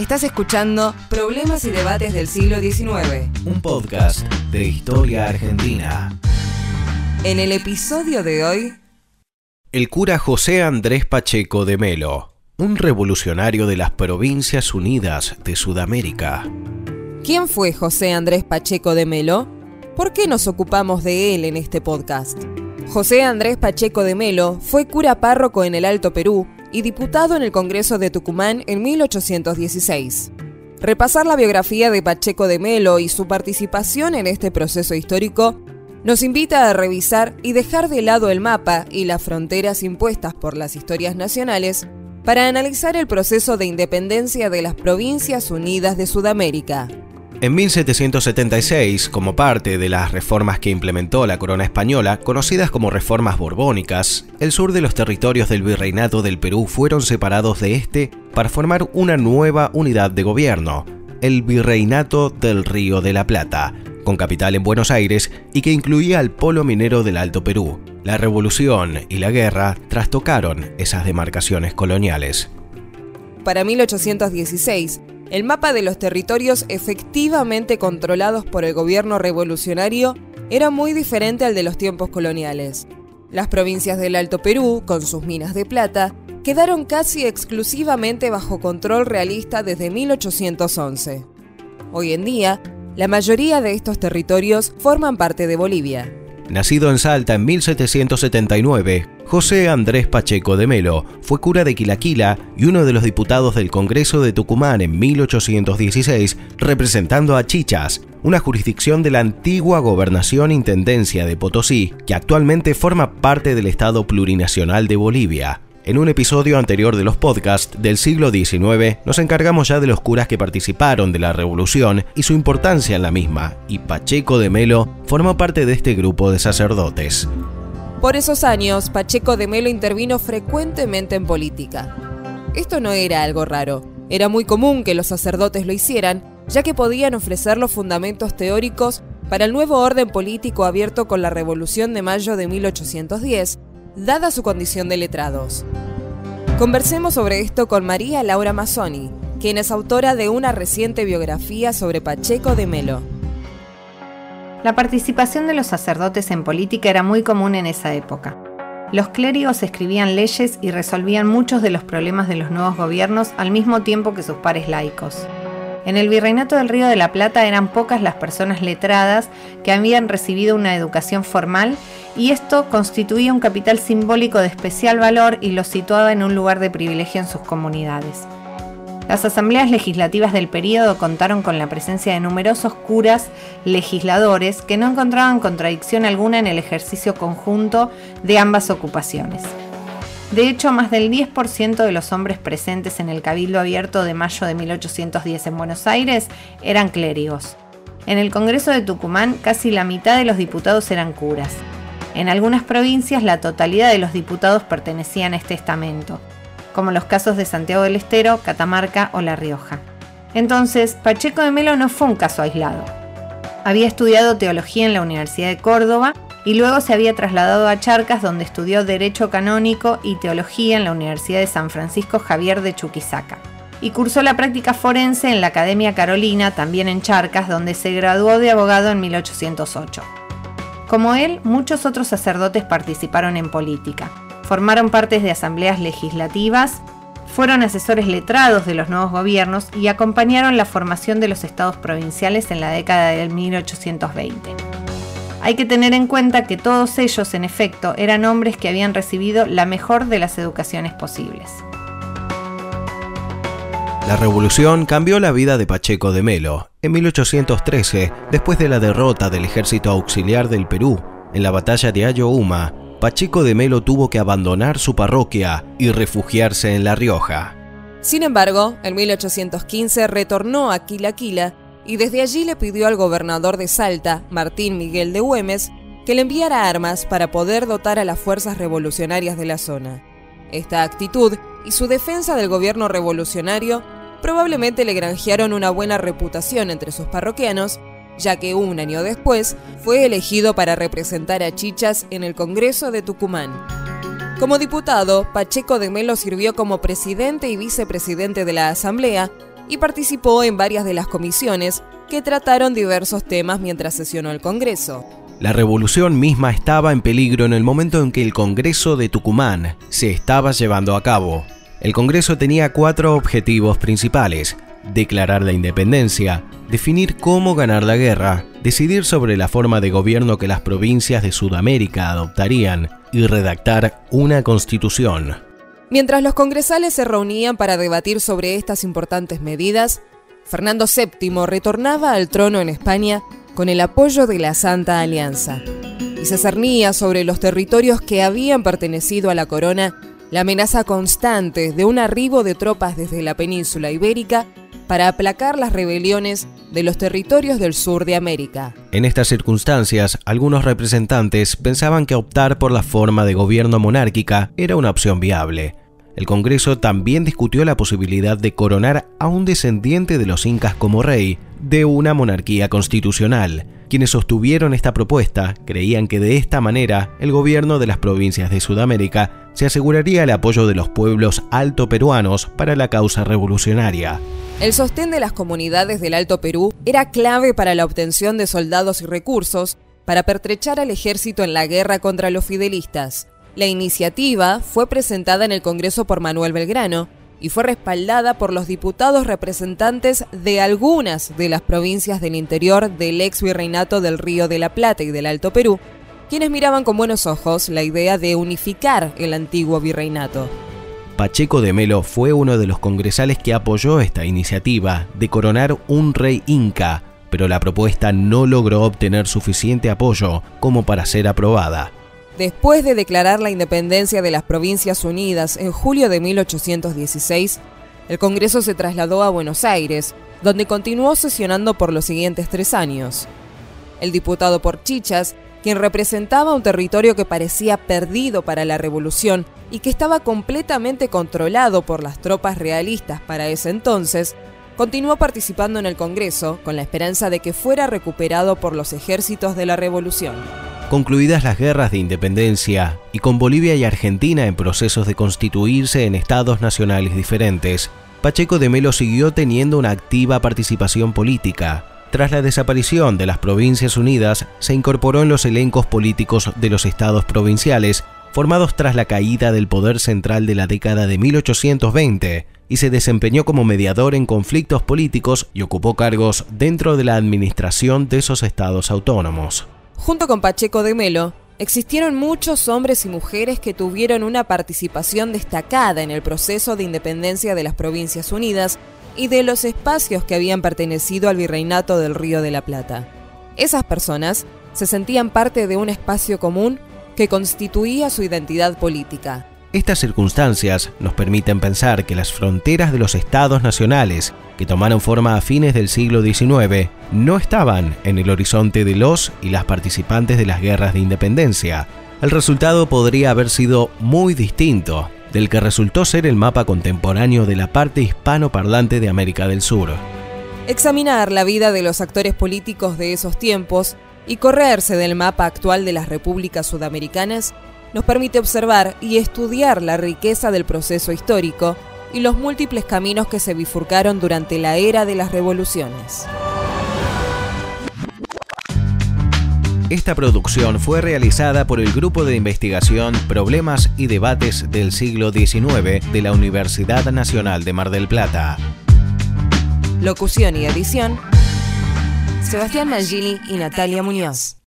Estás escuchando Problemas y Debates del siglo XIX. Un podcast de historia argentina. En el episodio de hoy... El cura José Andrés Pacheco de Melo, un revolucionario de las Provincias Unidas de Sudamérica. ¿Quién fue José Andrés Pacheco de Melo? ¿Por qué nos ocupamos de él en este podcast? José Andrés Pacheco de Melo fue cura párroco en el Alto Perú y diputado en el Congreso de Tucumán en 1816. Repasar la biografía de Pacheco de Melo y su participación en este proceso histórico nos invita a revisar y dejar de lado el mapa y las fronteras impuestas por las historias nacionales para analizar el proceso de independencia de las Provincias Unidas de Sudamérica. En 1776, como parte de las reformas que implementó la corona española, conocidas como reformas borbónicas, el sur de los territorios del virreinato del Perú fueron separados de este para formar una nueva unidad de gobierno, el Virreinato del Río de la Plata, con capital en Buenos Aires y que incluía al polo minero del Alto Perú. La revolución y la guerra trastocaron esas demarcaciones coloniales. Para 1816, el mapa de los territorios efectivamente controlados por el gobierno revolucionario era muy diferente al de los tiempos coloniales. Las provincias del Alto Perú, con sus minas de plata, quedaron casi exclusivamente bajo control realista desde 1811. Hoy en día, la mayoría de estos territorios forman parte de Bolivia. Nacido en Salta en 1779, José Andrés Pacheco de Melo fue cura de Quilaquila y uno de los diputados del Congreso de Tucumán en 1816, representando a Chichas, una jurisdicción de la antigua gobernación Intendencia de Potosí, que actualmente forma parte del Estado Plurinacional de Bolivia. En un episodio anterior de los podcasts del siglo XIX nos encargamos ya de los curas que participaron de la revolución y su importancia en la misma, y Pacheco de Melo formó parte de este grupo de sacerdotes. Por esos años, Pacheco de Melo intervino frecuentemente en política. Esto no era algo raro, era muy común que los sacerdotes lo hicieran, ya que podían ofrecer los fundamentos teóricos para el nuevo orden político abierto con la Revolución de Mayo de 1810 dada su condición de letrados. Conversemos sobre esto con María Laura Mazzoni, quien es autora de una reciente biografía sobre Pacheco de Melo. La participación de los sacerdotes en política era muy común en esa época. Los clérigos escribían leyes y resolvían muchos de los problemas de los nuevos gobiernos al mismo tiempo que sus pares laicos. En el Virreinato del Río de la Plata eran pocas las personas letradas que habían recibido una educación formal y esto constituía un capital simbólico de especial valor y los situaba en un lugar de privilegio en sus comunidades. Las asambleas legislativas del período contaron con la presencia de numerosos curas legisladores que no encontraban contradicción alguna en el ejercicio conjunto de ambas ocupaciones. De hecho, más del 10% de los hombres presentes en el Cabildo Abierto de mayo de 1810 en Buenos Aires eran clérigos. En el Congreso de Tucumán, casi la mitad de los diputados eran curas. En algunas provincias, la totalidad de los diputados pertenecían a este estamento, como los casos de Santiago del Estero, Catamarca o La Rioja. Entonces, Pacheco de Melo no fue un caso aislado. Había estudiado teología en la Universidad de Córdoba y luego se había trasladado a Charcas donde estudió Derecho Canónico y Teología en la Universidad de San Francisco Javier de Chuquisaca. Y cursó la práctica forense en la Academia Carolina, también en Charcas, donde se graduó de abogado en 1808. Como él, muchos otros sacerdotes participaron en política. Formaron partes de asambleas legislativas, fueron asesores letrados de los nuevos gobiernos y acompañaron la formación de los estados provinciales en la década del 1820. Hay que tener en cuenta que todos ellos, en efecto, eran hombres que habían recibido la mejor de las educaciones posibles. La revolución cambió la vida de Pacheco de Melo. En 1813, después de la derrota del ejército auxiliar del Perú en la batalla de Ayohuma, Pacheco de Melo tuvo que abandonar su parroquia y refugiarse en La Rioja. Sin embargo, en 1815 retornó a Quilaquila y desde allí le pidió al gobernador de Salta, Martín Miguel de Güemes, que le enviara armas para poder dotar a las fuerzas revolucionarias de la zona. Esta actitud y su defensa del gobierno revolucionario probablemente le granjearon una buena reputación entre sus parroquianos, ya que un año después fue elegido para representar a Chichas en el Congreso de Tucumán. Como diputado, Pacheco de Melo sirvió como presidente y vicepresidente de la Asamblea y participó en varias de las comisiones que trataron diversos temas mientras sesionó el Congreso. La revolución misma estaba en peligro en el momento en que el Congreso de Tucumán se estaba llevando a cabo. El Congreso tenía cuatro objetivos principales. Declarar la independencia, definir cómo ganar la guerra, decidir sobre la forma de gobierno que las provincias de Sudamérica adoptarían y redactar una constitución. Mientras los congresales se reunían para debatir sobre estas importantes medidas, Fernando VII retornaba al trono en España con el apoyo de la Santa Alianza y se cernía sobre los territorios que habían pertenecido a la corona la amenaza constante de un arribo de tropas desde la península ibérica para aplacar las rebeliones de los territorios del sur de América. En estas circunstancias, algunos representantes pensaban que optar por la forma de gobierno monárquica era una opción viable. El Congreso también discutió la posibilidad de coronar a un descendiente de los incas como rey de una monarquía constitucional. Quienes sostuvieron esta propuesta creían que de esta manera el gobierno de las provincias de Sudamérica se aseguraría el apoyo de los pueblos alto peruanos para la causa revolucionaria. El sostén de las comunidades del Alto Perú era clave para la obtención de soldados y recursos para pertrechar al ejército en la guerra contra los fidelistas. La iniciativa fue presentada en el Congreso por Manuel Belgrano y fue respaldada por los diputados representantes de algunas de las provincias del interior del ex virreinato del Río de la Plata y del Alto Perú, quienes miraban con buenos ojos la idea de unificar el antiguo virreinato. Pacheco de Melo fue uno de los congresales que apoyó esta iniciativa de coronar un rey inca, pero la propuesta no logró obtener suficiente apoyo como para ser aprobada. Después de declarar la independencia de las Provincias Unidas en julio de 1816, el Congreso se trasladó a Buenos Aires, donde continuó sesionando por los siguientes tres años. El diputado por Chichas, quien representaba un territorio que parecía perdido para la revolución y que estaba completamente controlado por las tropas realistas para ese entonces, continuó participando en el Congreso con la esperanza de que fuera recuperado por los ejércitos de la revolución. Concluidas las guerras de independencia y con Bolivia y Argentina en procesos de constituirse en estados nacionales diferentes, Pacheco de Melo siguió teniendo una activa participación política. Tras la desaparición de las Provincias Unidas, se incorporó en los elencos políticos de los estados provinciales, formados tras la caída del poder central de la década de 1820, y se desempeñó como mediador en conflictos políticos y ocupó cargos dentro de la administración de esos estados autónomos. Junto con Pacheco de Melo, existieron muchos hombres y mujeres que tuvieron una participación destacada en el proceso de independencia de las Provincias Unidas y de los espacios que habían pertenecido al virreinato del Río de la Plata. Esas personas se sentían parte de un espacio común que constituía su identidad política. Estas circunstancias nos permiten pensar que las fronteras de los estados nacionales, que tomaron forma a fines del siglo XIX, no estaban en el horizonte de los y las participantes de las guerras de independencia. El resultado podría haber sido muy distinto del que resultó ser el mapa contemporáneo de la parte hispanoparlante de América del Sur. Examinar la vida de los actores políticos de esos tiempos y correrse del mapa actual de las repúblicas sudamericanas nos permite observar y estudiar la riqueza del proceso histórico y los múltiples caminos que se bifurcaron durante la era de las revoluciones. Esta producción fue realizada por el Grupo de Investigación Problemas y Debates del Siglo XIX de la Universidad Nacional de Mar del Plata. Locución y edición, Sebastián Mangini y Natalia Muñoz.